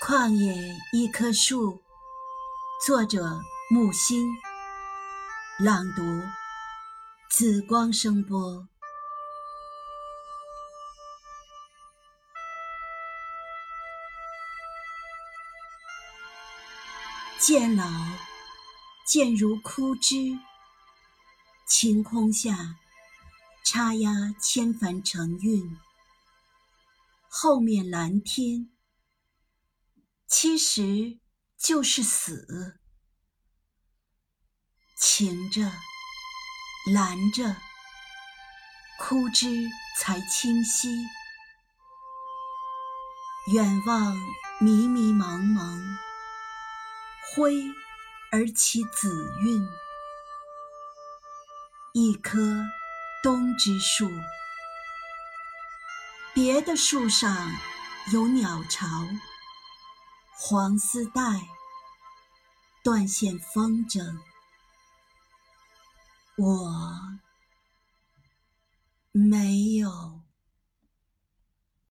旷野一棵树，作者木心，朗读紫光声波。渐老，渐如枯枝，晴空下插压千帆成韵，后面蓝天。其实就是死，晴着，蓝着，枯枝才清晰。远望迷迷茫茫，灰而起紫韵。一棵冬之树，别的树上有鸟巢。黄丝带，断线风筝，我没有。